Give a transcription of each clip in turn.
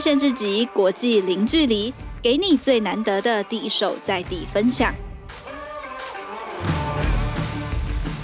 限制级国际零距离，给你最难得的第一手在地分享。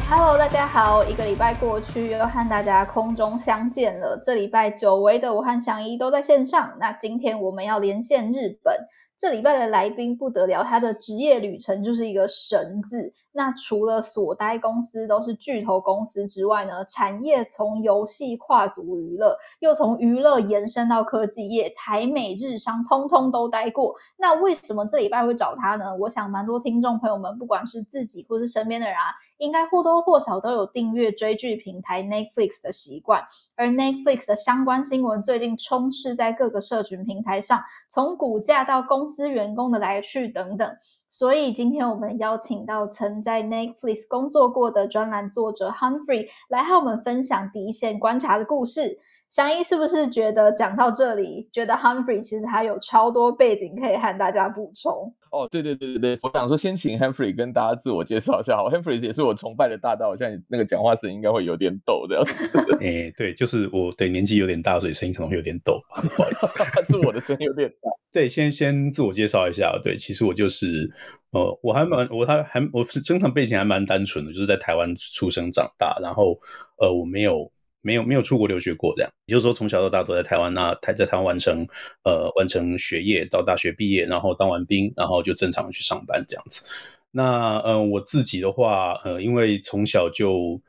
Hello，大家好，一个礼拜过去，又和大家空中相见了。这礼拜久违的我和祥仪都在线上，那今天我们要连线日本。这礼拜的来宾不得了，他的职业旅程就是一个神字。那除了所待公司都是巨头公司之外呢，产业从游戏跨足娱乐，又从娱乐延伸到科技业，台美日商通通都待过。那为什么这礼拜会找他呢？我想蛮多听众朋友们，不管是自己或是身边的人啊。应该或多或少都有订阅追剧平台 Netflix 的习惯，而 Netflix 的相关新闻最近充斥在各个社群平台上，从股价到公司员工的来去等等。所以今天我们邀请到曾在 Netflix 工作过的专栏作者 Humphrey 来和我们分享第一线观察的故事。祥仪是不是觉得讲到这里，觉得 Humphrey 其实还有超多背景可以和大家补充？哦，对对对对对，我想说先请 Humphrey 跟大家自我介绍一下。好，Humphrey 也是我崇拜的大大，我现在那个讲话声音应该会有点抖这样子。哎、欸，对，就是我对年纪有点大，所以声音可能会有点抖，不好意思，是我的声音有点大。对，先先自我介绍一下，对，其实我就是，呃，我还蛮，我还还我是正常背景还蛮单纯的，就是在台湾出生长大，然后呃，我没有。没有没有出国留学过，这样，也就是说从小到大都在台湾，那台在台湾完成呃完成学业，到大学毕业，然后当完兵，然后就正常去上班这样子。那呃我自己的话，呃因为从小就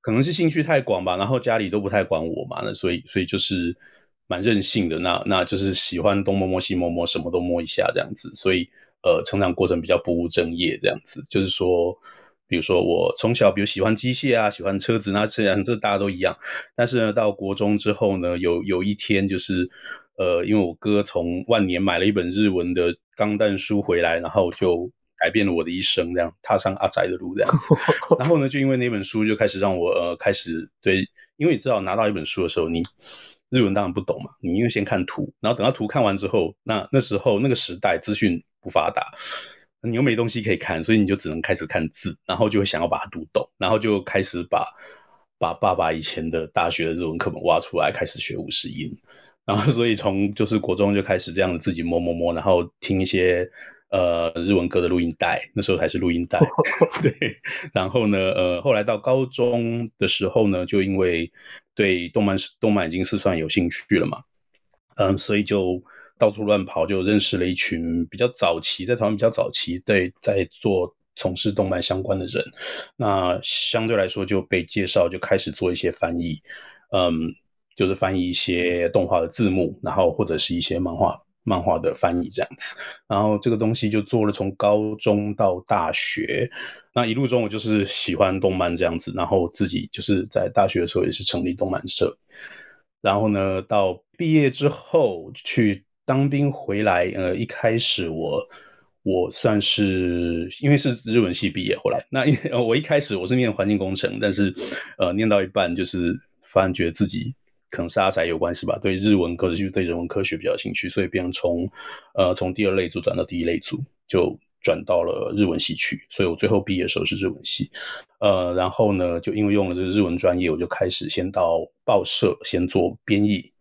可能是兴趣太广吧，然后家里都不太管我嘛，那所以所以就是蛮任性的，那那就是喜欢东摸摸西摸摸，什么都摸一下这样子，所以呃成长过程比较不务正业这样子，就是说。比如说，我从小比如喜欢机械啊，喜欢车子，那虽然这大家都一样，但是呢，到国中之后呢，有有一天就是，呃，因为我哥从万年买了一本日文的钢弹书回来，然后就改变了我的一生，这样踏上阿宅的路这样子。然后呢，就因为那本书，就开始让我呃开始对，因为你知道拿到一本书的时候，你日文当然不懂嘛，你因为先看图，然后等到图看完之后，那那时候那个时代资讯不发达。你又没东西可以看，所以你就只能开始看字，然后就会想要把它读懂，然后就开始把把爸爸以前的大学的日文课本挖出来，开始学五十音，然后所以从就是国中就开始这样自己摸摸摸，然后听一些呃日文歌的录音带，那时候还是录音带，对，然后呢呃后来到高中的时候呢，就因为对动漫动漫已经是算有兴趣了嘛，嗯，所以就。到处乱跑，就认识了一群比较早期，在台湾比较早期，对，在做从事动漫相关的人。那相对来说就被介绍，就开始做一些翻译，嗯，就是翻译一些动画的字幕，然后或者是一些漫画漫画的翻译这样子。然后这个东西就做了从高中到大学，那一路中我就是喜欢动漫这样子，然后自己就是在大学的时候也是成立动漫社。然后呢，到毕业之后去。当兵回来，呃，一开始我我算是因为是日文系毕业，回来那一 我一开始我是念环境工程，但是呃念到一半就是发现觉得自己可能是阿宅有关系吧，对日文科就对人文科学比较兴趣，所以变成从呃从第二类组转到第一类组，就转到了日文系去，所以我最后毕业的时候是日文系，呃，然后呢就因为用了这个日文专业，我就开始先到报社先做编译。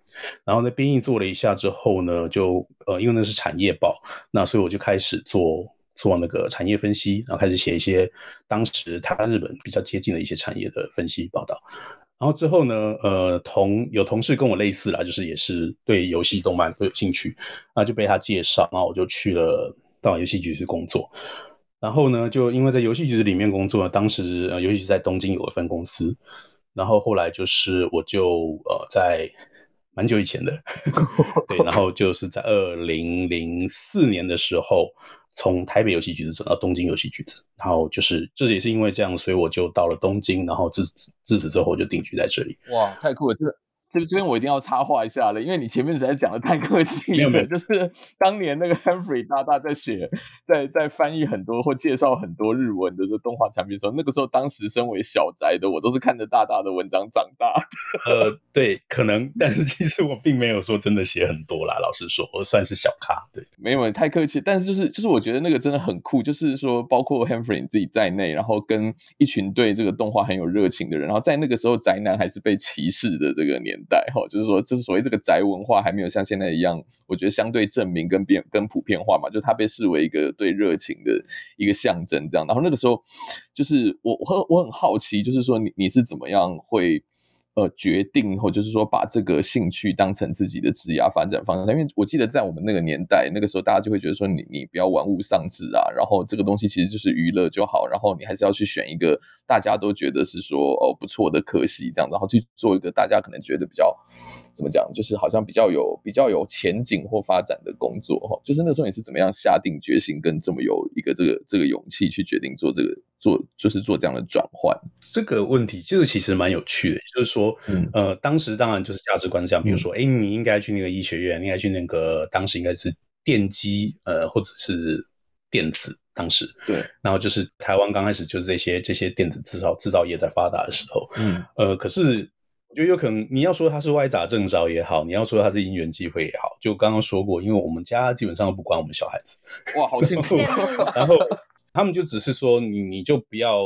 然后呢，编译做了一下之后呢，就呃，因为那是产业报，那所以我就开始做做那个产业分析，然后开始写一些当时他日本比较接近的一些产业的分析报道。然后之后呢，呃，同有同事跟我类似啦，就是也是对游戏动漫都有兴趣，那就被他介绍，然后我就去了到游戏局去工作。然后呢，就因为在游戏局里面工作，当时呃，游戏局在东京有一分公司，然后后来就是我就呃在。蛮久以前的，对，然后 就是在二零零四年的时候，从台北游戏局子转到东京游戏局子，然后就是这也是因为这样，所以我就到了东京，然后自自此之后就定居在这里。哇，太酷了！这个。这这边我一定要插话一下了，因为你前面实在讲的太客气了。就是当年那个 Humphrey 大大在写，在在翻译很多或介绍很多日文的这动画产品的时候，那个时候当时身为小宅的我，都是看着大大的文章长大的。呃，对，可能，但是其实我并没有说真的写很多啦。老实说，我算是小咖。对，没有太客气，但是就是就是我觉得那个真的很酷，就是说包括 Humphrey 自己在内，然后跟一群对这个动画很有热情的人，然后在那个时候宅男还是被歧视的这个年代哈，就是说，就是所谓这个宅文化还没有像现在一样，我觉得相对证明跟变跟普遍化嘛，就它被视为一个对热情的一个象征这样。然后那个时候，就是我我我很好奇，就是说你你是怎么样会。呃，决定后就是说，把这个兴趣当成自己的职业发展方向。因为我记得在我们那个年代，那个时候大家就会觉得说你，你不要玩物丧志啊，然后这个东西其实就是娱乐就好，然后你还是要去选一个大家都觉得是说哦不错的科系这样，然后去做一个大家可能觉得比较怎么讲，就是好像比较有比较有前景或发展的工作哈。就是那时候你是怎么样下定决心跟这么有一个这个这个勇气去决定做这个做就是做这样的转换？这个问题这个其实蛮有趣的，就是说。嗯。呃，当时当然就是价值观这样，比如说，哎、嗯，你应该去那个医学院，你应该去那个当时应该是电机，呃，或者是电子，当时对，然后就是台湾刚开始就是这些这些电子制造制造业在发达的时候，嗯。呃，可是我觉得有可能你要说它是歪打正着也好，你要说它是因缘际会也好，就刚刚说过，因为我们家基本上都不管我们小孩子，哇，好幸福，然后他们就只是说你你就不要。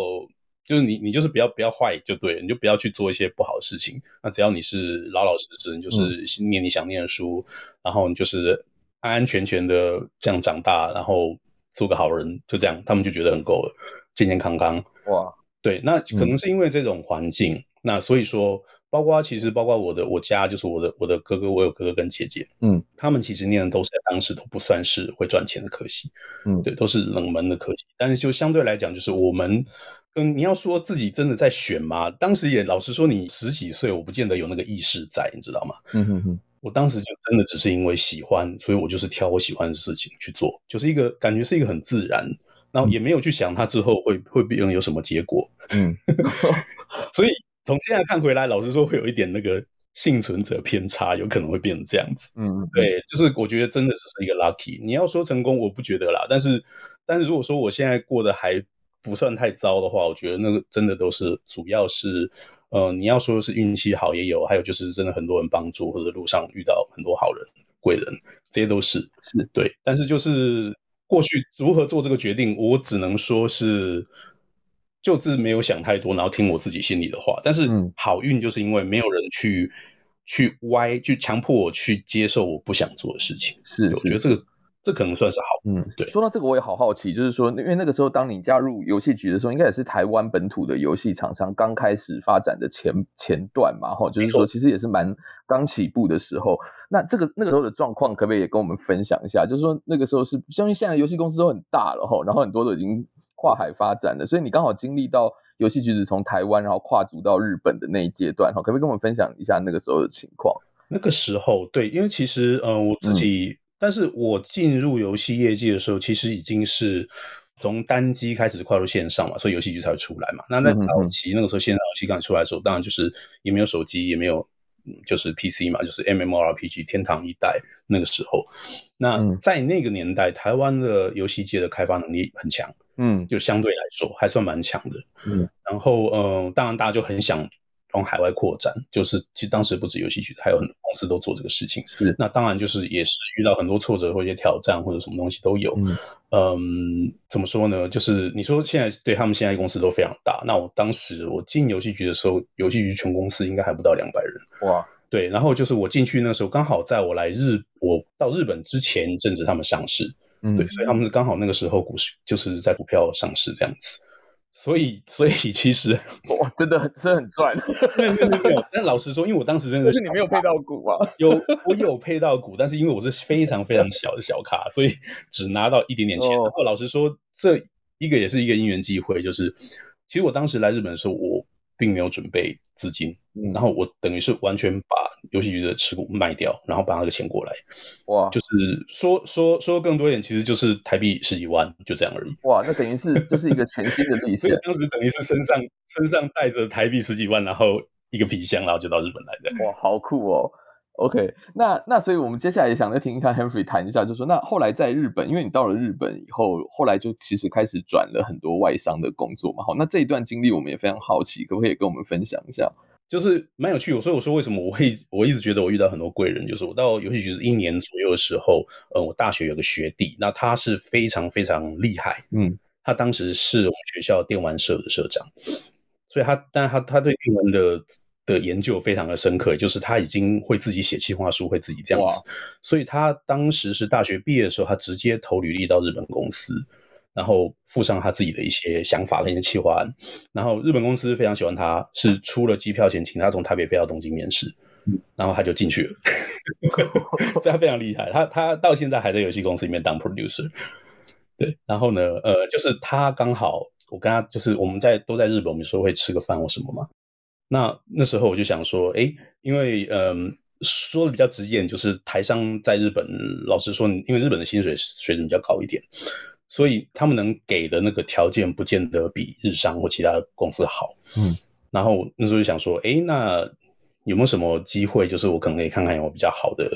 就是你，你就是不要不要坏就对了，你就不要去做一些不好的事情。那只要你是老老实实，你就是念你想念的书，嗯、然后你就是安安全全的这样长大，然后做个好人，就这样，他们就觉得很够了，健健康康。哇，对，那可能是因为这种环境，嗯、那所以说，包括其实包括我的我家，就是我的我的哥哥，我有哥哥跟姐姐，嗯，他们其实念的都是在当时都不算是会赚钱的科系，嗯，对，都是冷门的科系，但是就相对来讲，就是我们。嗯，你要说自己真的在选吗？当时也老实说，你十几岁，我不见得有那个意识在，你知道吗？嗯哼哼，我当时就真的只是因为喜欢，所以我就是挑我喜欢的事情去做，就是一个感觉是一个很自然，然后也没有去想它之后会会变有什么结果。嗯，所以从现在看回来，老实说会有一点那个幸存者偏差，有可能会变成这样子。嗯，对，就是我觉得真的只是一个 lucky。你要说成功，我不觉得啦，但是但是如果说我现在过得还。不算太糟的话，我觉得那个真的都是主要是，呃，你要说是运气好也有，还有就是真的很多人帮助，或者路上遇到很多好人贵人，这些都是是对。但是就是过去如何做这个决定，我只能说是就是没有想太多，然后听我自己心里的话。但是好运就是因为没有人去去歪，去强迫我去接受我不想做的事情。是，我觉得这个。这可能算是好，嗯，对。说到这个，我也好好奇，就是说，因为那个时候，当你加入游戏局的时候，应该也是台湾本土的游戏厂商刚开始发展的前前段嘛，哈，就是说，其实也是蛮刚起步的时候。那这个那个时候的状况，可不可以也跟我们分享一下？就是说，那个时候是，相信现在游戏公司都很大了，哈，然后很多都已经跨海发展的，所以你刚好经历到游戏局是从台湾然后跨足到日本的那一阶段，哈，可不可以跟我们分享一下那个时候的情况？那个时候，对，因为其实，呃，我自己。嗯但是我进入游戏业界的时候，其实已经是从单机开始跨入线上嘛，所以游戏机才会出来嘛。那在早期那个时候，线上游戏刚出来的时候，当然就是也没有手机，也没有就是 PC 嘛，就是 MMORPG 天堂一代那个时候。那在那个年代，台湾的游戏界的开发能力很强，嗯，就相对来说还算蛮强的，嗯。然后，嗯、呃，当然大家就很想。往海外扩展，就是其实当时不止游戏局，还有很多公司都做这个事情。是，那当然就是也是遇到很多挫折或一些挑战或者什么东西都有。嗯，嗯，怎么说呢？就是你说现在对他们现在公司都非常大。那我当时我进游戏局的时候，游戏局全公司应该还不到两百人。哇，对。然后就是我进去那时候，刚好在我来日，我到日本之前一阵子他们上市。嗯，对，所以他们是刚好那个时候股市就是在股票上市这样子。所以，所以其实 哇，真的很，真的很赚。没有，没有，没有。但老实说，因为我当时真的是，是你没有配到股啊？有，我有配到股，但是因为我是非常非常小的小卡，所以只拿到一点点钱。然后老实说，这一个也是一个因缘际会，就是其实我当时来日本的时候，我。并没有准备资金，嗯，然后我等于是完全把游戏局的持股卖掉，然后把那个钱过来，哇，就是说说说更多一点，其实就是台币十几万，就这样而已。哇，那等于是就是一个全新的历史。所以当时等于是身上身上带着台币十几万，然后一个皮箱，然后就到日本来的。哇，好酷哦！OK，那那所以我们接下来也想再听一看 Henry 谈一下，就是说那后来在日本，因为你到了日本以后，后来就其实开始转了很多外商的工作嘛。好，那这一段经历我们也非常好奇，可不可以跟我们分享一下？就是蛮有趣，所以我说为什么我会我一直觉得我遇到很多贵人，就是我到游戏局一年左右的时候，呃，我大学有个学弟，那他是非常非常厉害，嗯，他当时是我们学校电玩社的社长，所以他但他他对电玩的。的研究非常的深刻，就是他已经会自己写企划书，会自己这样子，所以他当时是大学毕业的时候，他直接投履历到日本公司，然后附上他自己的一些想法跟一些企划案，然后日本公司非常喜欢他，是出了机票钱请他从台北飞到东京面试，然后他就进去了，所以他非常厉害，他他到现在还在游戏公司里面当 producer，对，然后呢，呃，就是他刚好我跟他就是我们在都在日本，我们说会吃个饭或什么嘛。那那时候我就想说，哎，因为嗯，说的比较直接点，就是台商在日本，老实说，因为日本的薪水水准比较高一点，所以他们能给的那个条件不见得比日商或其他公司好。嗯，然后那时候就想说，哎，那有没有什么机会，就是我可能可以看看有比较好的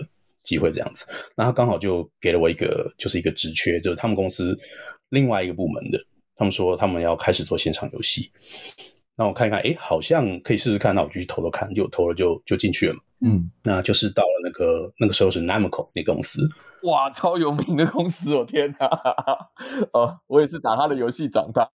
机会这样子？那他刚好就给了我一个，就是一个职缺，就是他们公司另外一个部门的，他们说他们要开始做线上游戏。那我看一看，哎，好像可以试试看。那我就去投投看，就投了就就进去了嘛。嗯，那就是到了那个那个时候是 Namco 那个公司，哇，超有名的公司，我天哪！哦，我也是打他的游戏长大，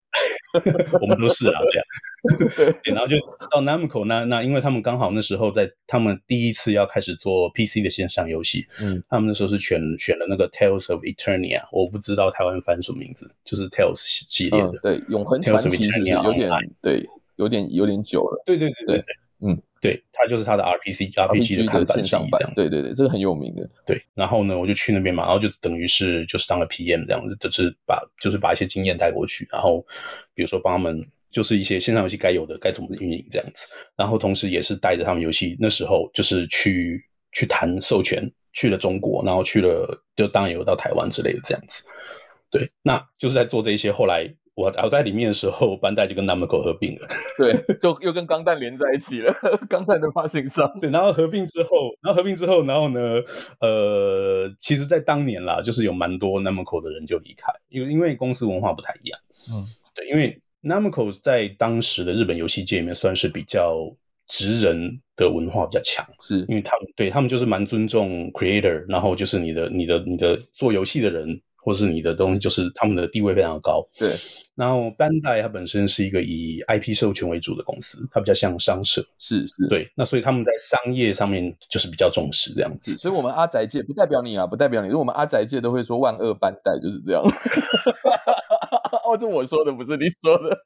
我们都是啊，这样。对，然后就到 Namco，那那因为他们刚好那时候在他们第一次要开始做 PC 的线上游戏，嗯，他们那时候是选选了那个 Tales of Eternia，我不知道台湾翻什么名字，就是 Tales 系列的，嗯、对，永恒传奇是有点对。有点有点久了，对对对对对，嗯，对，它就是它的 RPG RPG 的看板上版，对对对，这个很有名的，对。然后呢，我就去那边嘛，然后就等于是就是当了 PM 这样子，就是把就是把一些经验带过去，然后比如说帮他们就是一些线上游戏该有的该怎么运营这样子，然后同时也是带着他们游戏那时候就是去去谈授权，去了中国，然后去了就当然有到台湾之类的这样子，对，那就是在做这一些后来。我我在里面的时候，班代就跟 Namco 合并了，对，就又跟钢弹连在一起了，钢弹的发行商。对，然后合并之后，然后合并之后，然后呢，呃，其实，在当年啦，就是有蛮多 Namco 的人就离开，因为因为公司文化不太一样。嗯，对，因为 Namco 在当时的日本游戏界里面算是比较职人的文化比较强，是因为他们对他们就是蛮尊重 Creator，然后就是你的、你的、你的做游戏的人。或是你的东西，就是他们的地位非常高。对，然后 Bandai 它本身是一个以 IP 授权为主的公司，它比较像商社。是是，对。那所以他们在商业上面就是比较重视这样子。所以，我们阿宅界不代表你啊，不代表你，因为我们阿宅界都会说万恶 Bandai 就是这样。哦，这我说的，不是你说的。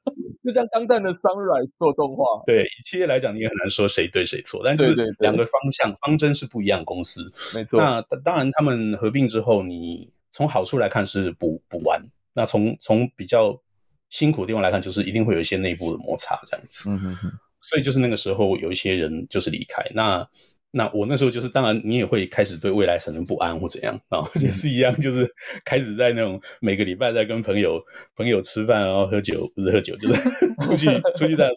就像钢弹的 Sunrise 做动画，对，以企业来讲，你也很难说谁对谁错，但就是两个方向方针是不一样的公司。没错。那当然，他们合并之后，你。从好处来看是补补完，那从从比较辛苦的地方来看，就是一定会有一些内部的摩擦这样子。嗯哼哼。所以就是那个时候有一些人就是离开。那那我那时候就是，当然你也会开始对未来产生不安或怎样，然后也是一样，就是开始在那种每个礼拜在跟朋友朋友吃饭，然后喝酒，不是喝酒，就是 出去出去在说，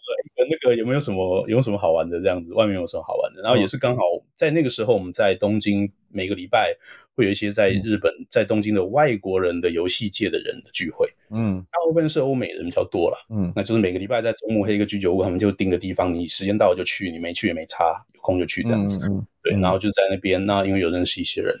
那个有没有什么有没有什么好玩的这样子，外面有什么好玩的，然后也是刚好在那个时候我们在东京。每个礼拜会有一些在日本、嗯、在东京的外国人的游戏界的人的聚会，嗯，大部分是欧美人比较多了，嗯，那就是每个礼拜在周末黑一个居酒屋，他们就定个地方，你时间到了就去，你没去也没差，有空就去这样子，嗯嗯、对，然后就在那边，那因为有认识一些人，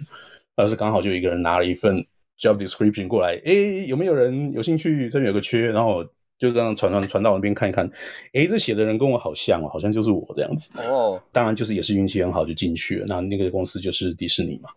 而是刚好就一个人拿了一份 job description 过来，诶，有没有人有兴趣？这边有个缺，然后。就这样传传传到我那边看一看，诶，这写的人跟我好像哦，好像就是我这样子哦。当然就是也是运气很好就进去了。那那个公司就是迪士尼嘛。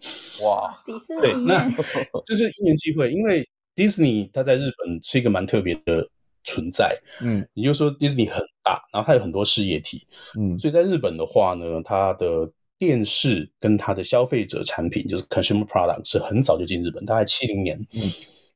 哇，迪士尼。对，那 就是一年机会，因为迪士尼它在日本是一个蛮特别的存在。嗯，也就是说迪士尼很大，然后它有很多事业体。嗯，所以在日本的话呢，它的电视跟它的消费者产品就是 consumer product 是很早就进日本，大概七零年。嗯。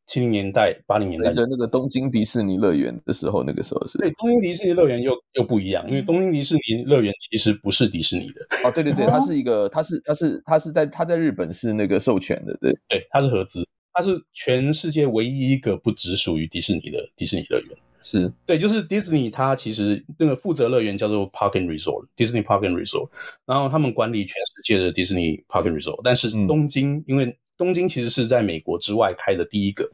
七零年代、八零年代，在那个东京迪士尼乐园的时候，那个时候是对东京迪士尼乐园又又不一样，因为东京迪士尼乐园其实不是迪士尼的。哦，对对对，它是一个，它是它是它是在它在日本是那个授权的，对。对，它是合资，它是全世界唯一一个不只属于迪士尼的迪士尼乐园，是。对，就是迪士尼它其实那个负责乐园叫做 Park and Resort，Disney Park and Resort，然后他们管理全世界的迪士尼 Park and Resort，但是东京、嗯、因为东京其实是在美国之外开的第一个。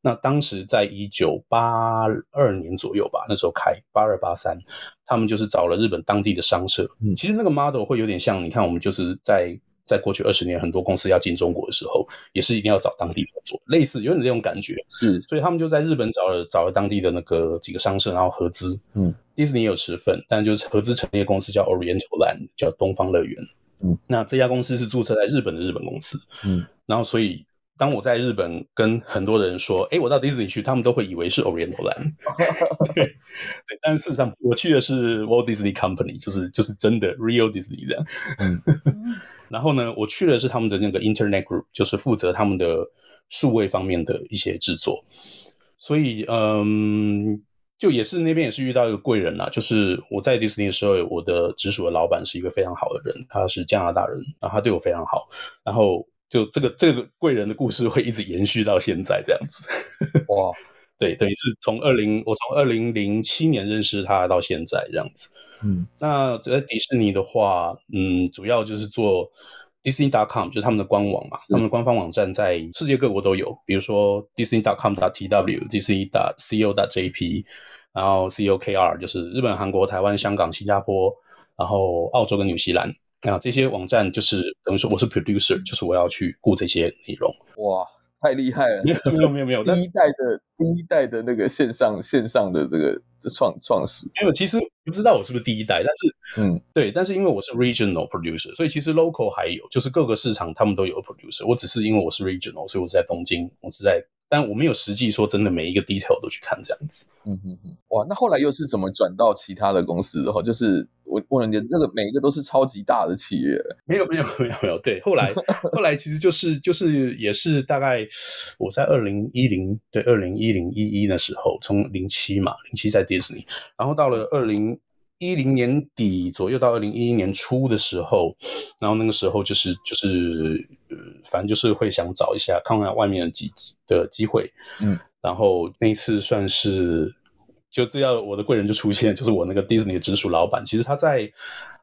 那当时在一九八二年左右吧，那时候开八二八三，他们就是找了日本当地的商社。嗯，其实那个 model 会有点像，你看我们就是在在过去二十年，很多公司要进中国的时候，也是一定要找当地合作，类似有点这种感觉。是，所以他们就在日本找了找了当地的那个几个商社，然后合资。嗯，迪士尼也有持份，但就是合资成立的公司叫 Oriental Land，叫东方乐园。嗯，那这家公司是注册在日本的日本公司。嗯，然后所以。当我在日本跟很多人说，哎，我到迪士尼去，他们都会以为是 Oriental Land。对，对，但事实上我去的是 Walt Disney Company，就是就是真的 Real Disney 这样。嗯、然后呢，我去的是他们的那个 Internet Group，就是负责他们的数位方面的一些制作。所以，嗯，就也是那边也是遇到一个贵人啦，就是我在迪士尼的时候，我的直属的老板是一个非常好的人，他是加拿大人，然后他对我非常好，然后。就这个这个贵人的故事会一直延续到现在这样子，哇，对，等于是从二零我从二零零七年认识他到现在这样子，嗯，那在迪士尼的话，嗯，主要就是做 Disney.com，就是他们的官网嘛，他们的官方网站在世界各国都有，比如说 Disney.com.tw、Disney.co.jp，然后 COKR 就是日本、韩国、台湾、香港、新加坡，然后澳洲跟纽西兰。那这些网站就是等于说我是 producer，就是我要去顾这些内容。哇，太厉害了！没有没有没有没有，第一代的第一代的那个线上线上的这个创创始，因为其实不知道我是不是第一代，但是嗯，对，但是因为我是 regional producer，所以其实 local 还有，就是各个市场他们都有 producer。我只是因为我是 regional，所以我是在东京，我是在。但我没有实际说真的每一个 detail 都去看这样子。嗯哼哼，哇，那后来又是怎么转到其他的公司的话，就是我问人家那个每一个都是超级大的企业。没有没有没有没有，对，后来 后来其实就是就是也是大概我在二零一零对二零一零一一的时候，从零七嘛零七在 Disney，然后到了二零一零年底左右到二零一一年初的时候，然后那个时候就是就是。呃，反正就是会想找一下，看看外面的机的机会，嗯，然后那一次算是，就这样，我的贵人就出现，就是我那个迪士尼的直属老板，其实他在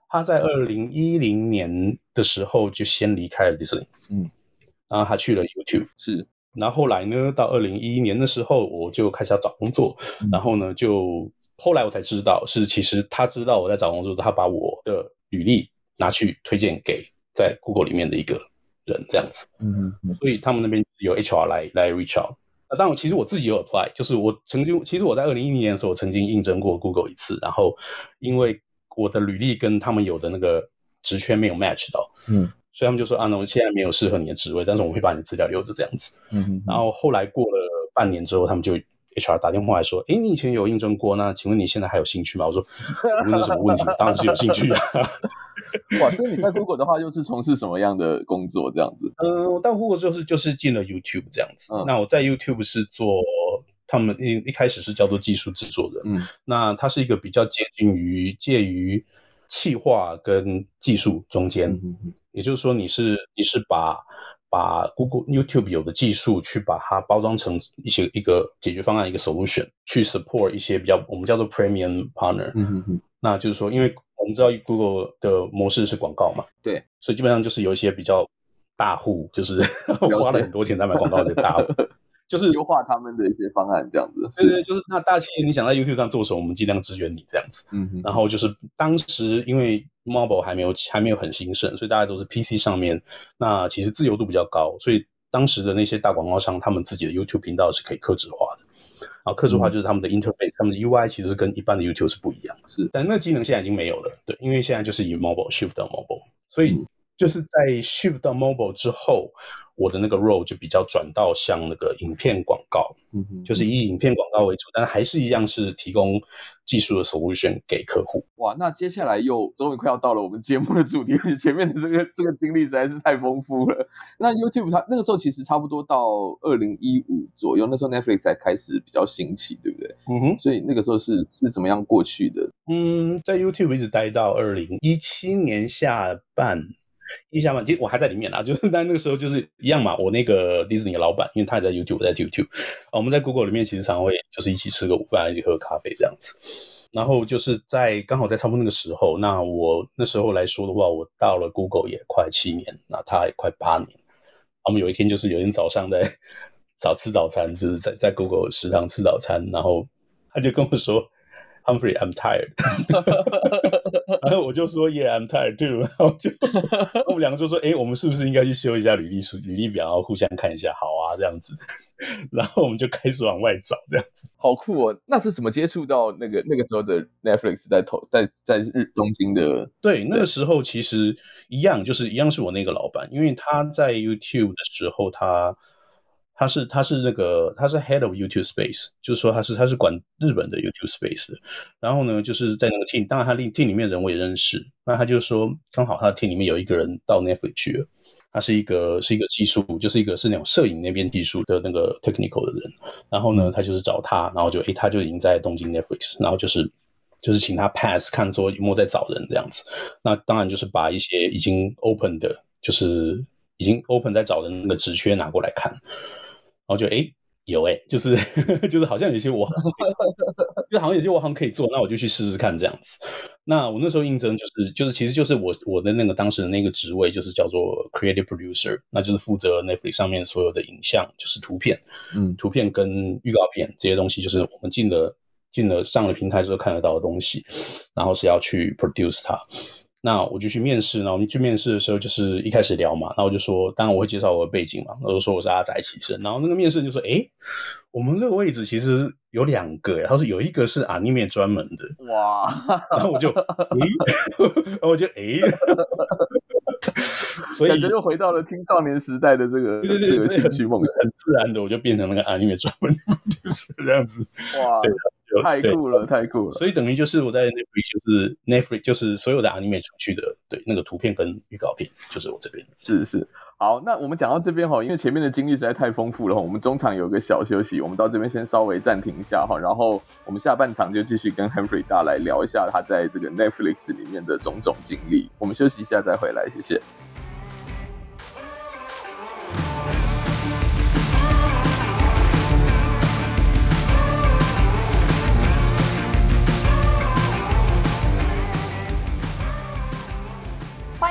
他在二零一零年的时候就先离开了迪士尼，嗯，然后他去了 YouTube，是，然后后来呢，到二零一一年的时候，我就开始要找工作，嗯，然后呢，就后来我才知道，是其实他知道我在找工作，他把我的履历拿去推荐给在 Google 里面的一个。人这样子，嗯嗯，所以他们那边有 HR 来来 reach out。那当然，其实我自己有 apply，就是我曾经，其实我在二零一零年的时候，我曾经应征过 Google 一次，然后因为我的履历跟他们有的那个职缺没有 match 到，嗯，所以他们就说啊，那我现在没有适合你的职位，但是我会把你资料留着这样子，嗯嗯。然后后来过了半年之后，他们就 HR 打电话来说，诶，你以前有应征过，那请问你现在还有兴趣吗？我说，无论是什么问题，当然是有兴趣啊。哇，所以你在 Google 的话，又是从事什么样的工作？这样子？嗯，我到 Google 就是就是进了 YouTube 这样子。嗯、那我在 YouTube 是做他们一一开始是叫做技术制作人。嗯，那它是一个比较接近于介于企划跟技术中间。嗯嗯，也就是说，你是你是把把 Google YouTube 有的技术去把它包装成一些一个解决方案，一个 solution 去 support 一些比较我们叫做 premium partner。嗯嗯嗯，那就是说，因为我们知道 Google 的模式是广告嘛，对，所以基本上就是有一些比较大户，就是 花了很多钱在买广告的大户，就是优化他们的一些方案这样子。对对，就是那大企业你想在 YouTube 上做什么，我们尽量支援你这样子。嗯哼。然后就是当时因为 Mobile 还没有还没有很兴盛，所以大家都是 PC 上面，那其实自由度比较高，所以当时的那些大广告商，他们自己的 YouTube 频道是可以客制化的。然后客制化就是他们的 interface，、嗯、他们的 UI 其实是跟一般的 YouTube 是不一样的，是，但那个机能现在已经没有了，对，因为现在就是以 mobile shift 到 mobile，所以就是在 shift 到 mobile 之后。我的那个 role 就比较转到像那个影片广告，嗯哼，就是以影片广告为主，但还是一样是提供技术的 solution 给客户。哇，那接下来又终于快要到了我们节目的主题，前面的这个这个经历实在是太丰富了。那 YouTube 它那个时候其实差不多到二零一五左右，那时候 Netflix 才开始比较兴起，对不对？嗯哼，所以那个时候是是怎么样过去的？嗯，在 YouTube 一直待到二零一七年下半。一下嘛，其实我还在里面啦，就是在那个时候就是一样嘛。我那个迪士尼的老板，因为他也在 YouTube，我在 YouTube，我们在 Google 里面其实常会就是一起吃个午饭，一起喝咖啡这样子。然后就是在刚好在差不多那个时候，那我那时候来说的话，我到了 Google 也快七年，那他也快八年。我们有一天就是有一天早上在 早吃早餐，就是在在 Google 食堂吃早餐，然后他就跟我说。Humphrey, I'm tired。然后我就说 Yeah, I'm tired too。然后就我们两个就说，哎、欸，我们是不是应该去修一下履历书、履历表，然后互相看一下？好啊，这样子。然后我们就开始往外找，这样子。好酷哦！那是怎么接触到那个那个时候的 Netflix 在投在在日东京的？对，那个时候其实一样，就是一样是我那个老板，因为他在 YouTube 的时候，他。他是他是那个他是 Head of YouTube Space，就是说他是他是管日本的 YouTube Space 的。然后呢，就是在那个 team，当然他 team 里面人我也认识。那他就说，刚好他的 team 里面有一个人到 Netflix 去了，他是一个是一个技术，就是一个是那种摄影那边技术的那个 technical 的人。然后呢，他就是找他，然后就诶，他就已经在东京 Netflix，然后就是就是请他 pass 看说有没有在找人这样子。那当然就是把一些已经 open 的，就是已经 open 在找人的职缺拿过来看。然后就哎有哎，就是 就是好像有些我，就好像有些我好像可以做，那我就去试试看这样子。那我那时候应征就是就是其实就是我我的那个当时的那个职位就是叫做 creative producer，那就是负责 Netflix 上面所有的影像，就是图片，嗯，图片跟预告片这些东西，就是我们进了进了上了平台之后看得到的东西，然后是要去 produce 它。那我就去面试，然后我们去面试的时候，就是一开始聊嘛，然后我就说，当然我会介绍我的背景嘛，我就说我是阿宅起身，然后那个面试就说，诶，我们这个位置其实有两个，他说有一个是 anime 专门的，哇，然后我就，诶，然后我就诶，所以感觉又回到了青少年时代的这个对对对，这个兴趣梦想，很自然的我就变成那个 anime 专门的，就是这样子，哇。对太酷了，太酷了！所以等于就是我在 Netflix，就是 Netflix，就是所有的 anime 出去的，对那个图片跟预告片，就是我这边。是是，好，那我们讲到这边哈，因为前面的经历实在太丰富了哈，我们中场有个小休息，我们到这边先稍微暂停一下哈，然后我们下半场就继续跟 Henry 大来聊一下他在这个 Netflix 里面的种种经历。我们休息一下再回来，谢谢。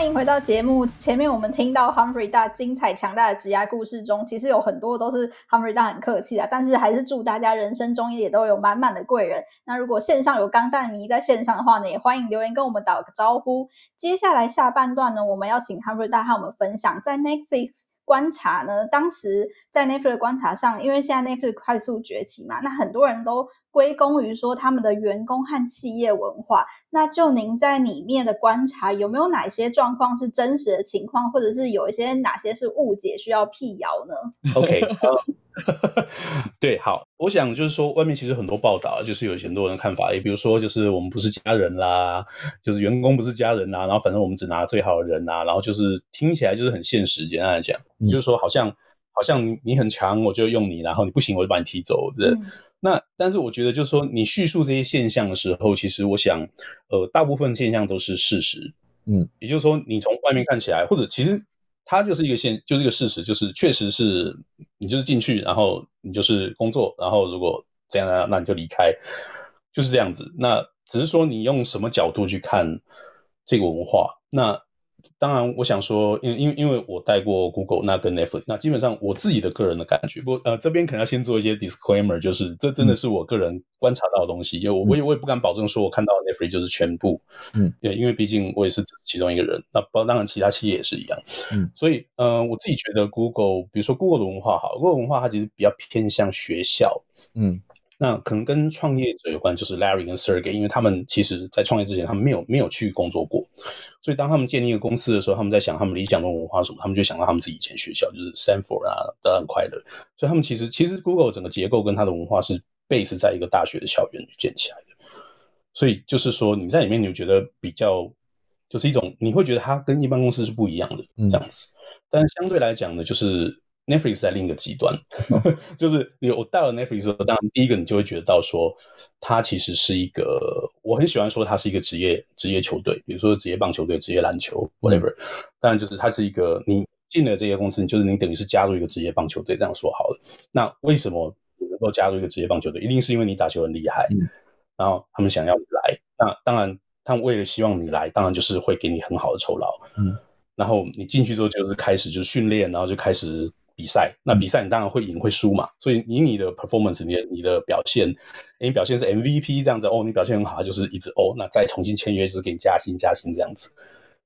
欢迎回到节目。前面我们听到 Humphrey 大精彩强大的职涯故事中，其实有很多都是 Humphrey 大很客气的，但是还是祝大家人生中也都有满满的贵人。那如果线上有钢蛋迷在线上的话呢，也欢迎留言跟我们打个招呼。接下来下半段呢，我们要请 Humphrey 大和我们分享在 Netflix。观察呢，当时在 Netflix 的观察上，因为现在 Netflix 快速崛起嘛，那很多人都归功于说他们的员工和企业文化。那就您在里面的观察，有没有哪些状况是真实的情况，或者是有一些哪些是误解需要辟谣呢？OK。对，好，我想就是说，外面其实很多报道，就是有很多人的看法，也比如说，就是我们不是家人啦，就是员工不是家人啦，然后反正我们只拿最好的人啦，然后就是听起来就是很现实。简单来讲，嗯、就是说好像好像你你很强，我就用你，然后你不行，我就把你踢走。对，嗯、那但是我觉得就是说，你叙述这些现象的时候，其实我想，呃，大部分现象都是事实。嗯，也就是说，你从外面看起来，或者其实。它就是一个现，就是一个事实，就是确实是你就是进去，然后你就是工作，然后如果这样那那你就离开，就是这样子。那只是说你用什么角度去看这个文化，那。当然，我想说，因因因为我带过 Google，那跟 Netflix，那基本上我自己的个人的感觉，不呃这边可能要先做一些 disclaimer，就是这真的是我个人观察到的东西，因为我我也我也不敢保证说我看到的 Netflix 就是全部，嗯，因为毕竟我也是其中一个人，那包当然其他企业也是一样，嗯，所以嗯、呃，我自己觉得 Google，比如说 Google 的文化好，Google 文化它其实比较偏向学校，嗯。那可能跟创业者有关，就是 Larry 跟 Sergey，因为他们其实在创业之前，他们没有没有去工作过，所以当他们建立一个公司的时候，他们在想他们理想的文化什么，他们就想到他们自己以前学校就是 Stanford 啊，都很快乐，所以他们其实其实 Google 整个结构跟它的文化是 base 在一个大学的校园建起来的，所以就是说你在里面你就觉得比较就是一种你会觉得它跟一般公司是不一样的这样子，嗯、但相对来讲呢，就是。Netflix 在另一个极端，就是你我到了 Netflix 的时候，当然第一个你就会觉得到说，它其实是一个，我很喜欢说它是一个职业职业球队，比如说职业棒球队、职业篮球，whatever。当然就是它是一个，你进了这些公司，就是你等于是加入一个职业棒球队，这样说好了。那为什么你能够加入一个职业棒球队？一定是因为你打球很厉害，嗯、然后他们想要你来。那当然，他们为了希望你来，当然就是会给你很好的酬劳。嗯，然后你进去之后就是开始就是训练，然后就开始。比赛，那比赛你当然会赢会输嘛，所以以你的 performance，你的你的表现，你表现是 MVP 这样子哦，你表现很好，就是一直哦，那再重新签约就是给你加薪加薪这样子。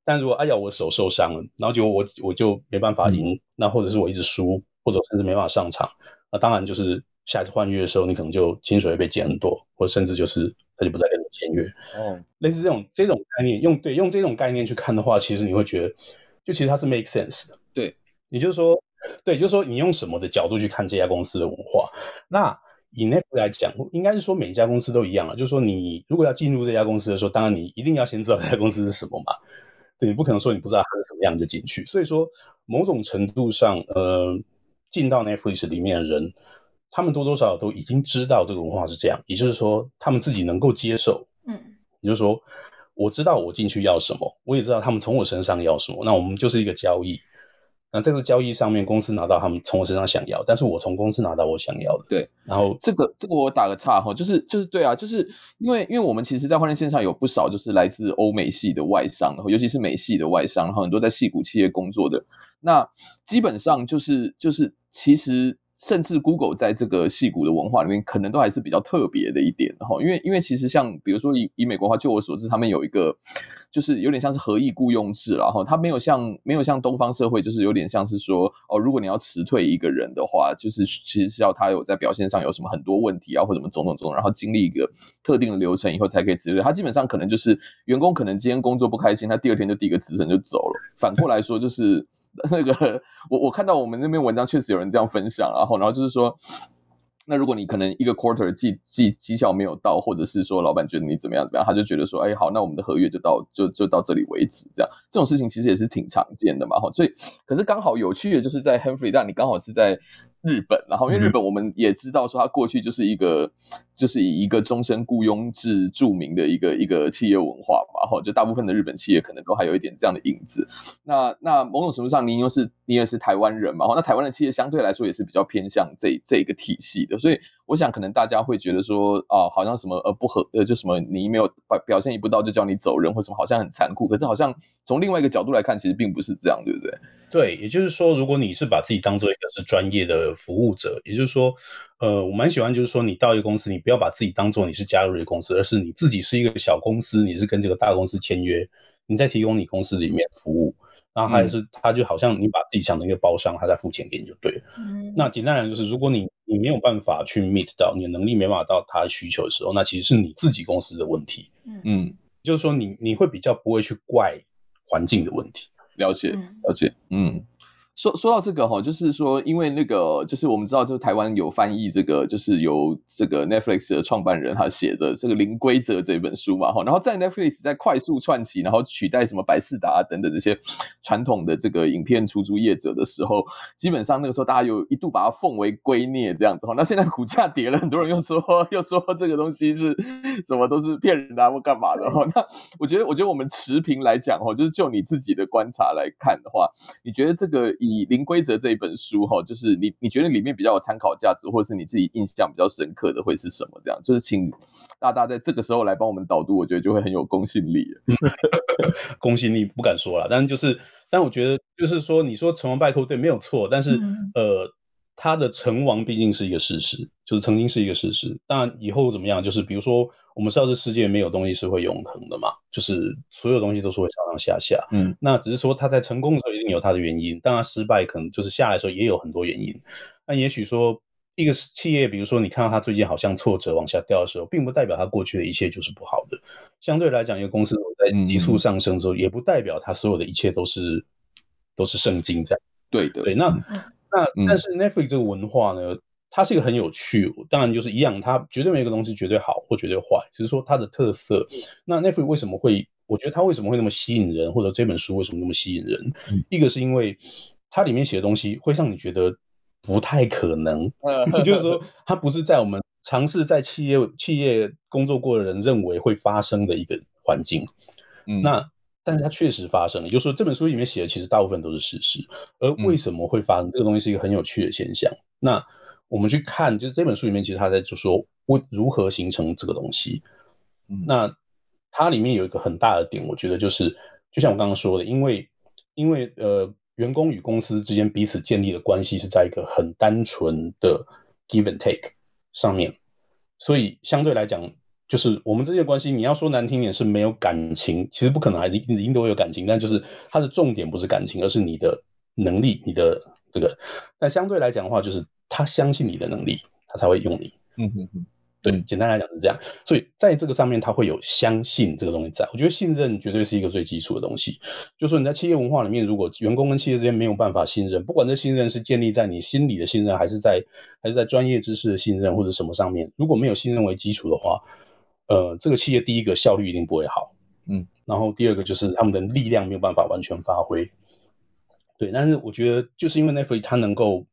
但如果哎呀我手受伤了，然后结果我我就没办法赢，嗯、那或者是我一直输，或者甚至没办法上场，那当然就是下一次换约的时候，你可能就薪水会被减很多，或者甚至就是他就不再跟你签约。哦，类似这种这种概念，用对用这种概念去看的话，其实你会觉得，就其实它是 make sense 的。对，也就是说。对，就是说你用什么的角度去看这家公司的文化？那以 Netflix 来讲，应该是说每一家公司都一样了。就是说你如果要进入这家公司的时候，当然你一定要先知道这家公司是什么嘛。对，你不可能说你不知道它是什么样就进去。所以说，某种程度上，呃，进到 Netflix 里面的人，他们多多少少都已经知道这个文化是这样，也就是说，他们自己能够接受。嗯，也就是说，我知道我进去要什么，我也知道他们从我身上要什么，那我们就是一个交易。那这个交易上面，公司拿到他们从我身上想要，但是我从公司拿到我想要的。对，然后这个这个我打个岔哈，就是就是对啊，就是因为因为我们其实，在换电线上有不少就是来自欧美系的外商，然后尤其是美系的外商，然后很多在戏股企业工作的，那基本上就是就是其实。甚至 Google 在这个戏骨的文化里面，可能都还是比较特别的一点哈，因为因为其实像比如说以以美国话，就我所知，他们有一个就是有点像是合意雇佣制然后，他没有像没有像东方社会，就是有点像是说哦，如果你要辞退一个人的话，就是其实是要他有在表现上有什么很多问题啊，或者什么种种种种，然后经历一个特定的流程以后才可以辞退。他基本上可能就是员工可能今天工作不开心，他第二天就递个辞呈就走了。反过来说就是。那个，我我看到我们那篇文章确实有人这样分享，然后然后就是说，那如果你可能一个 quarter 绩绩绩效没有到，或者是说老板觉得你怎么样怎么样，他就觉得说，哎好，那我们的合约就到就就到这里为止，这样这种事情其实也是挺常见的嘛，哈，所以可是刚好有趣的就是在 Henry，但你刚好是在。日本，然后因为日本我们也知道说，它过去就是一个，就是以一个终身雇佣制著名的一个一个企业文化嘛，哈，就大部分的日本企业可能都还有一点这样的影子。那那某种程度上，您又是你也是台湾人嘛，哈，那台湾的企业相对来说也是比较偏向这这个体系的，所以我想可能大家会觉得说，啊，好像什么呃不合呃就什么你没有表表现一步到就叫你走人或什么，好像很残酷。可是好像从另外一个角度来看，其实并不是这样，对不对？对，也就是说，如果你是把自己当做一个是专业的服务者，也就是说，呃，我蛮喜欢，就是说，你到一个公司，你不要把自己当做你是加入一个公司，而是你自己是一个小公司，你是跟这个大公司签约，你在提供你公司里面服务，然后还是他就好像你把自己想成一个包商，他在付钱给你就对了。嗯，那简单来说就是，如果你你没有办法去 meet 到你的能力没办法到他的需求的时候，那其实是你自己公司的问题。嗯，就是说你你会比较不会去怪环境的问题。了解，了解，嗯。说说到这个哈，就是说，因为那个，就是我们知道，就是台湾有翻译这个，就是由这个 Netflix 的创办人他写的这个《零规则》这本书嘛哈，然后在 Netflix 在快速串起，然后取代什么百视达啊等等这些传统的这个影片出租业者的时候，基本上那个时候大家有一度把它奉为圭臬这样子哈，那现在股价跌了，很多人又说又说这个东西是什么都是骗人的或干嘛的哈，那我觉得我觉得我们持平来讲哈，就是就你自己的观察来看的话，你觉得这个以以零规则这一本书哈，就是你你觉得里面比较有参考价值，或是你自己印象比较深刻的会是什么？这样就是请大大在这个时候来帮我们导读，我觉得就会很有公信力。公信力不敢说了，但是就是，但我觉得就是说，你说成王败寇对没有错，但是、嗯、呃。他的成王毕竟是一个事实，就是曾经是一个事实。当然以后怎么样，就是比如说，我们知道这世界没有东西是会永恒的嘛，就是所有东西都是会上上下下。嗯，那只是说他在成功的时候一定有他的原因，当他失败可能就是下来的时候也有很多原因。那也许说一个企业，比如说你看到他最近好像挫折往下掉的时候，并不代表他过去的一切就是不好的。相对来讲，一个公司在急速上升的时候，也不代表他所有的一切都是都是圣经这样。对的，对，那。那但是 Netflix 这个文化呢，嗯、它是一个很有趣，当然就是一样，它绝对没有一个东西绝对好或绝对坏，只是说它的特色。那 Netflix 为什么会？我觉得它为什么会那么吸引人，或者这本书为什么那么吸引人？嗯、一个是因为它里面写的东西会让你觉得不太可能，也 就是说，它不是在我们尝试在企业企业工作过的人认为会发生的一个环境。嗯，那。但是它确实发生了，也就是说这本书里面写的其实大部分都是事实，而为什么会发生这个东西是一个很有趣的现象。嗯、那我们去看，就是这本书里面其实他在就说为如何形成这个东西。嗯、那它里面有一个很大的点，我觉得就是就像我刚刚说的，因为因为呃员工与公司之间彼此建立的关系是在一个很单纯的 give and take 上面，所以相对来讲，就是我们之间的关系，你要说难听点是没有感情，其实不可能，还是一定都会有感情，但就是它的重点不是感情，而是你的能力，你的这个。但相对来讲的话，就是他相信你的能力，他才会用你。嗯哼哼。对，简单来讲是这样，所以在这个上面，他会有相信这个东西在。我觉得信任绝对是一个最基础的东西。就是说你在企业文化里面，如果员工跟企业之间没有办法信任，不管这信任是建立在你心里的信任，还是在还是在专业知识的信任或者什么上面，如果没有信任为基础的话，呃，这个企业第一个效率一定不会好，嗯，然后第二个就是他们的力量没有办法完全发挥。对，但是我觉得就是因为 Netflix 它能够。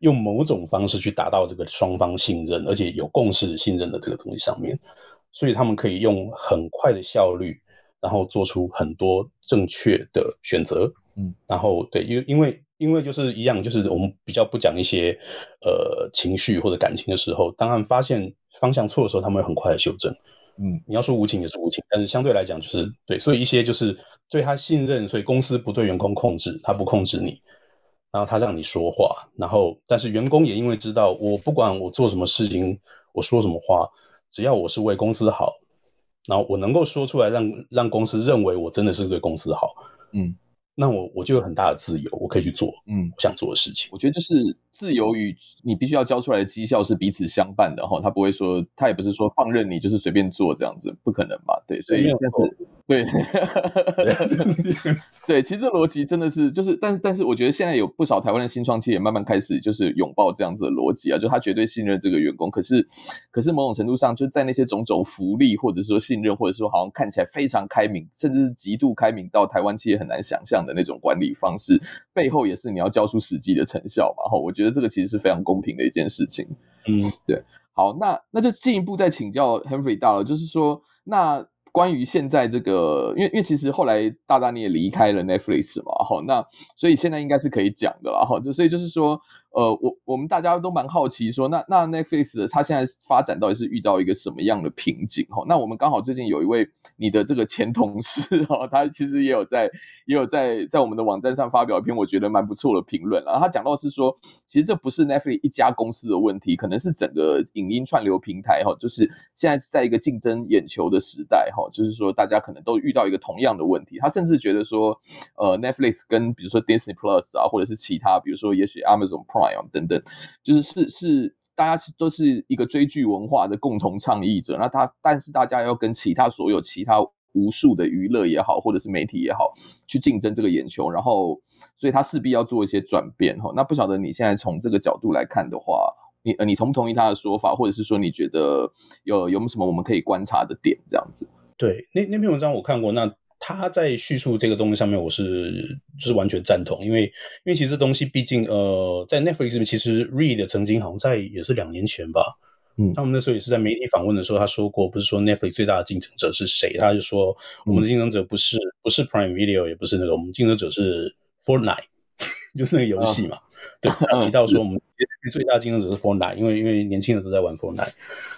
用某种方式去达到这个双方信任，而且有共识信任的这个东西上面，所以他们可以用很快的效率，然后做出很多正确的选择。嗯，然后对，因为因为因为就是一样，就是我们比较不讲一些呃情绪或者感情的时候，当他们发现方向错的时候，他们会很快的修正。嗯，你要说无情也是无情，但是相对来讲就是对，所以一些就是对他信任，所以公司不对员工控制，他不控制你。然后他让你说话，然后但是员工也因为知道我不管我做什么事情，我说什么话，只要我是为公司好，然后我能够说出来让，让让公司认为我真的是对公司好，嗯，那我我就有很大的自由，我可以去做，嗯，我想做的事情。我觉得就是自由与你必须要交出来的绩效是彼此相伴的哈，他不会说，他也不是说放任你就是随便做这样子，不可能嘛？对，所以但是。对，对，其实这逻辑真的是，就是，但是，但是，我觉得现在有不少台湾的新创企业慢慢开始就是拥抱这样子的逻辑啊，就他绝对信任这个员工，可是，可是某种程度上，就在那些种种福利，或者说信任，或者说好像看起来非常开明，甚至是极度开明到台湾企业很难想象的那种管理方式，背后也是你要交出实际的成效嘛。哈，我觉得这个其实是非常公平的一件事情。嗯，对。好，那那就进一步再请教 Henry 大了，就是说那。关于现在这个，因为因为其实后来大大你也离开了 Netflix 嘛，好，那所以现在应该是可以讲的了，哈，就所以就是说，呃，我我们大家都蛮好奇说，那那 Netflix 的它现在发展到底是遇到一个什么样的瓶颈？哈，那我们刚好最近有一位。你的这个前同事哈，他其实也有在也有在在我们的网站上发表一篇我觉得蛮不错的评论，然后他讲到是说，其实这不是 Netflix 一家公司的问题，可能是整个影音串流平台哈，就是现在是在一个竞争眼球的时代哈，就是说大家可能都遇到一个同样的问题。他甚至觉得说，呃，Netflix 跟比如说 Disney Plus 啊，或者是其他，比如说也许 Amazon Prime 等等，就是是是。大家都是一个追剧文化的共同倡议者，那他但是大家要跟其他所有其他无数的娱乐也好，或者是媒体也好，去竞争这个眼球，然后所以他势必要做一些转变哈。那不晓得你现在从这个角度来看的话，你呃你同不同意他的说法，或者是说你觉得有有没有什么我们可以观察的点这样子？对，那那篇文章我看过，那。他在叙述这个东西上面，我是就是完全赞同，因为因为其实这东西毕竟呃，在 Netflix 里面，其实 Reed 曾经好像在也是两年前吧，嗯，他们那时候也是在媒体访问的时候，他说过，不是说 Netflix 最大的竞争者是谁，他就说我们的竞争者不是、嗯、不是 Prime Video，也不是那个，我们竞争者是 Fortnite，就是那个游戏嘛，哦、对，他提到说 我们最大竞争者是 Fortnite，因为因为年轻人都在玩 Fortnite，、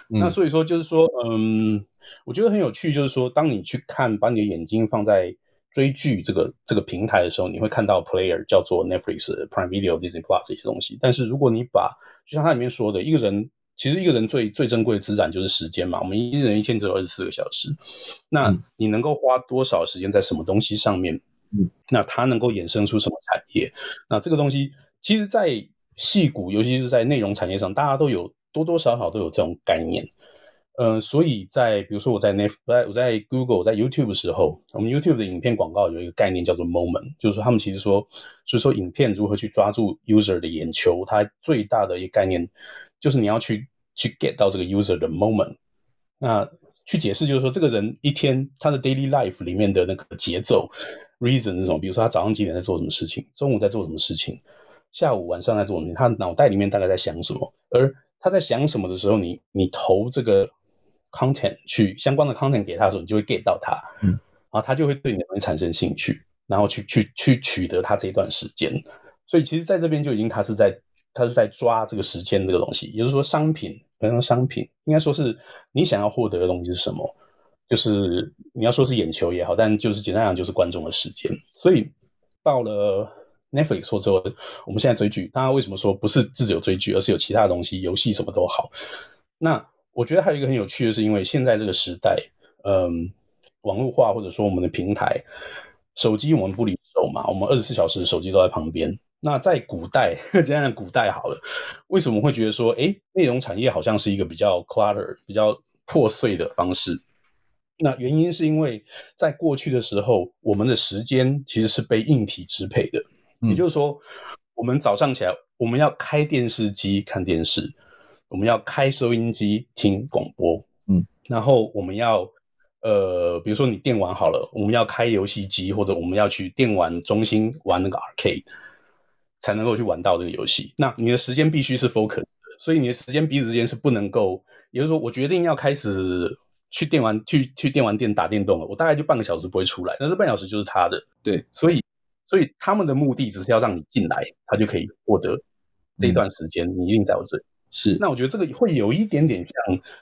嗯、那所以说就是说，嗯。我觉得很有趣，就是说，当你去看，把你的眼睛放在追剧这个这个平台的时候，你会看到 player 叫做 Netflix、Prime Video、Disney Plus 这些东西。但是如果你把，就像它里面说的，一个人其实一个人最最珍贵的资产就是时间嘛。我们一人一天只有二十四个小时，那你能够花多少时间在什么东西上面？嗯，那它能够衍生出什么产业？那这个东西，其实，在戏骨，尤其是在内容产业上，大家都有多多少少都有这种概念。嗯、呃，所以在比如说我在 Net，我在 Google，我在 YouTube 的时候，我们 YouTube 的影片广告有一个概念叫做 Moment，就是说他们其实说，就是说影片如何去抓住 User 的眼球，它最大的一个概念就是你要去去 get 到这个 User 的 Moment。那去解释就是说，这个人一天他的 Daily Life 里面的那个节奏，Reason 是什么？比如说他早上几点在做什么事情，中午在做什么事情，下午晚上在做什么？他脑袋里面大概在想什么？而他在想什么的时候，你你投这个。content 去相关的 content 给他的时候，你就会 get 到他，嗯，然后他就会对你的东西产生兴趣，然后去去去取得他这一段时间。所以其实在这边就已经他是在他是在抓这个时间这个东西，也就是说商品，可能商品应该说是你想要获得的东西是什么？就是你要说是眼球也好，但就是简单讲就是观众的时间。所以到了 Netflix 说之后，我们现在追剧，大家为什么说不是自己有追剧，而是有其他的东西，游戏什么都好？那我觉得还有一个很有趣的是，因为现在这个时代，嗯，网络化或者说我们的平台，手机我们不离手嘛，我们二十四小时手机都在旁边。那在古代，简单讲古代好了，为什么会觉得说，诶，内容产业好像是一个比较 clutter、比较破碎的方式？那原因是因为在过去的时候，我们的时间其实是被硬体支配的。也就是说，我们早上起来，我们要开电视机看电视，我们要开收音机听广播，嗯，然后我们要，呃，比如说你电玩好了，我们要开游戏机，或者我们要去电玩中心玩那个 arcade，才能够去玩到这个游戏。那你的时间必须是 focus 的，所以你的时间彼此之间是不能够，也就是说，我决定要开始去电玩去去电玩店打电动了，我大概就半个小时不会出来，但是半小时就是他的，对，所以。所以他们的目的只是要让你进来，他就可以获得这一段时间，你一定在我这里。是，那我觉得这个会有一点点像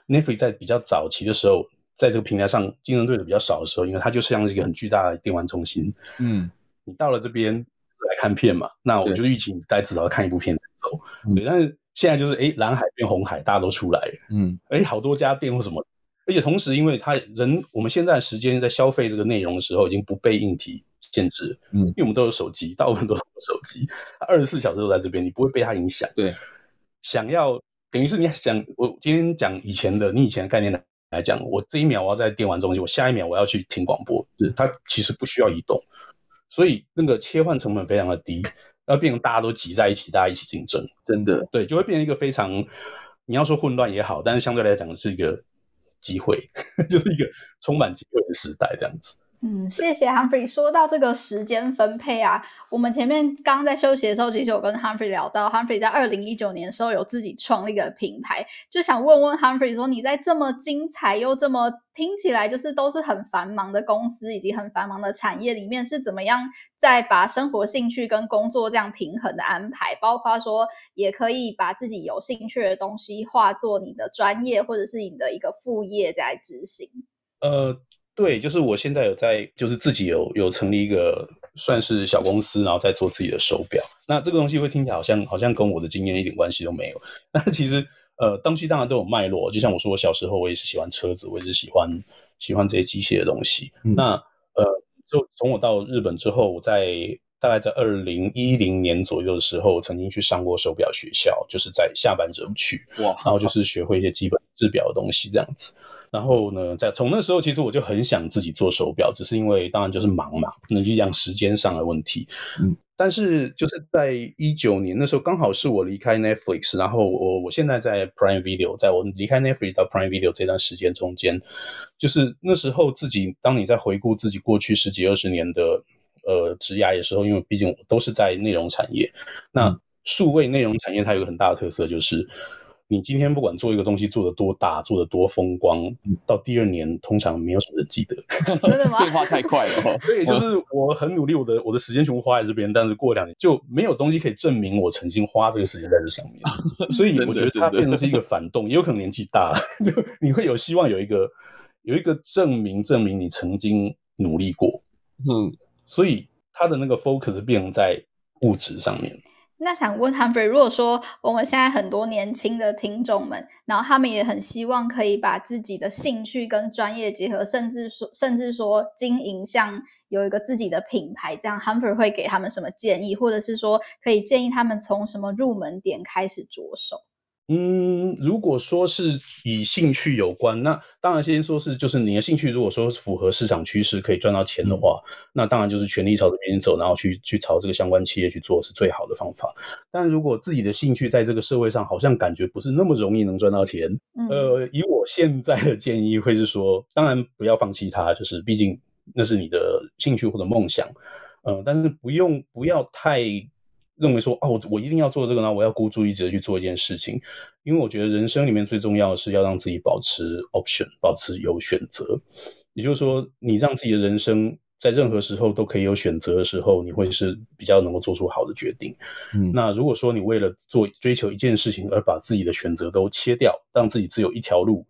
Netflix 在比较早期的时候，在这个平台上竞争对手比较少的时候，因为它就像是一个很巨大的电玩中心。嗯，你到了这边来看片嘛，那我就预期你大概至少要看一部片再走。对，但是现在就是哎，蓝海变红海，大家都出来了。嗯，哎，好多家店或什么，而且同时，因为他人我们现在时间在消费这个内容的时候，已经不被硬体。限制，嗯，因为我们都有手机，大部分都有手机，二十四小时都在这边，你不会被它影响。对，想要等于是你想，我今天讲以前的，你以前的概念来来讲，我这一秒我要在电玩中心，我下一秒我要去听广播，是它其实不需要移动，所以那个切换成本非常的低，要变成大家都挤在一起，大家一起竞争，真的，对，就会变成一个非常，你要说混乱也好，但是相对来讲是一个机会，就是一个充满机会的时代，这样子。嗯，谢谢 Humphrey。说到这个时间分配啊，我们前面刚在休息的时候，其实我跟 Humphrey 聊到，Humphrey 在二零一九年的时候有自己创立一个品牌，就想问问 Humphrey 说，你在这么精彩又这么听起来就是都是很繁忙的公司以及很繁忙的产业里面，是怎么样在把生活兴趣跟工作这样平衡的安排？包括说也可以把自己有兴趣的东西化作你的专业或者是你的一个副业在执行。呃。对，就是我现在有在，就是自己有有成立一个算是小公司，然后在做自己的手表。那这个东西会听起来好像好像跟我的经验一点关系都没有。那其实呃，东西当然都有脉络。就像我说，我小时候我也是喜欢车子，我也是喜欢喜欢这些机械的东西。嗯、那呃，就从我到日本之后，我在大概在二零一零年左右的时候，曾经去上过手表学校，就是在下班之后去，哇，然后就是学会一些基本制表的东西这样子。然后呢，在从那时候，其实我就很想自己做手表，只是因为当然就是忙嘛，那就讲时间上的问题。嗯，但是就是在一九年那时候，刚好是我离开 Netflix，然后我我现在在 Prime Video，在我离开 Netflix 到 Prime Video 这段时间中间，就是那时候自己，当你在回顾自己过去十几二十年的呃职涯的时候，因为毕竟我都是在内容产业，那数位内容产业它有个很大的特色就是。你今天不管做一个东西做得多大，做得多风光，到第二年通常没有什么人记得。真的吗？变化太快了。所以就是我很努力，我的我的时间全部花在这边，但是过两年就没有东西可以证明我曾经花这个时间在这上面。所以我觉得它变成是一个反动，也有可能年纪大了，就你会有希望有一个有一个证明，证明你曾经努力过。嗯，所以他的那个 focus 变在物质上面。那想问 Humphrey，如果说我们现在很多年轻的听众们，然后他们也很希望可以把自己的兴趣跟专业结合，甚至说甚至说经营像有一个自己的品牌，这样 Humphrey 会给他们什么建议，或者是说可以建议他们从什么入门点开始着手？嗯，如果说是以兴趣有关，那当然先说是就是你的兴趣，如果说符合市场趋势，可以赚到钱的话，嗯、那当然就是全力朝这边走，然后去去朝这个相关企业去做是最好的方法。但如果自己的兴趣在这个社会上好像感觉不是那么容易能赚到钱，嗯、呃，以我现在的建议会是说，当然不要放弃它，就是毕竟那是你的兴趣或者梦想，嗯、呃，但是不用不要太。认为说哦，我一定要做这个呢，我要孤注一掷去做一件事情，因为我觉得人生里面最重要的是要让自己保持 option，保持有选择。也就是说，你让自己的人生在任何时候都可以有选择的时候，你会是比较能够做出好的决定。嗯，那如果说你为了做追求一件事情而把自己的选择都切掉，让自己只有一条路，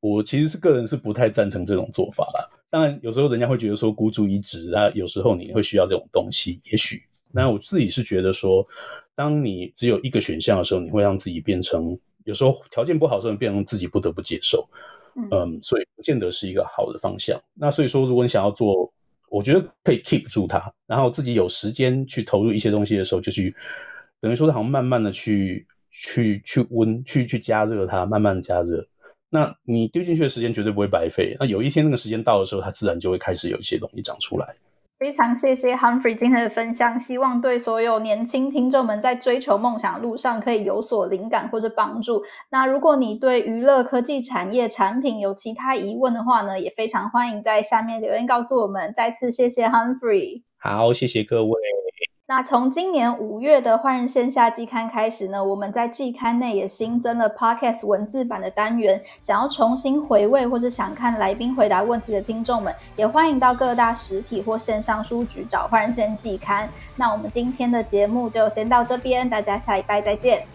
我其实是个人是不太赞成这种做法啦。当然，有时候人家会觉得说孤注一掷啊，有时候你会需要这种东西，也许。那我自己是觉得说，当你只有一个选项的时候，你会让自己变成有时候条件不好的时候，你变成自己不得不接受。嗯，嗯，所以不见得是一个好的方向。那所以说，如果你想要做，我觉得可以 keep 住它，然后自己有时间去投入一些东西的时候，就去等于说，好像慢慢的去去去温去去加热它，慢慢加热。那你丢进去的时间绝对不会白费。那有一天那个时间到的时候，它自然就会开始有一些东西长出来。非常谢谢 Humphrey 今天的分享，希望对所有年轻听众们在追求梦想路上可以有所灵感或者帮助。那如果你对娱乐科技产业产品有其他疑问的话呢，也非常欢迎在下面留言告诉我们。再次谢谢 Humphrey，好，谢谢各位。那从今年五月的换人线下季刊开始呢，我们在季刊内也新增了 Podcast 文字版的单元。想要重新回味或是想看来宾回答问题的听众们，也欢迎到各大实体或线上书局找换人线季刊。那我们今天的节目就先到这边，大家下一拜再见。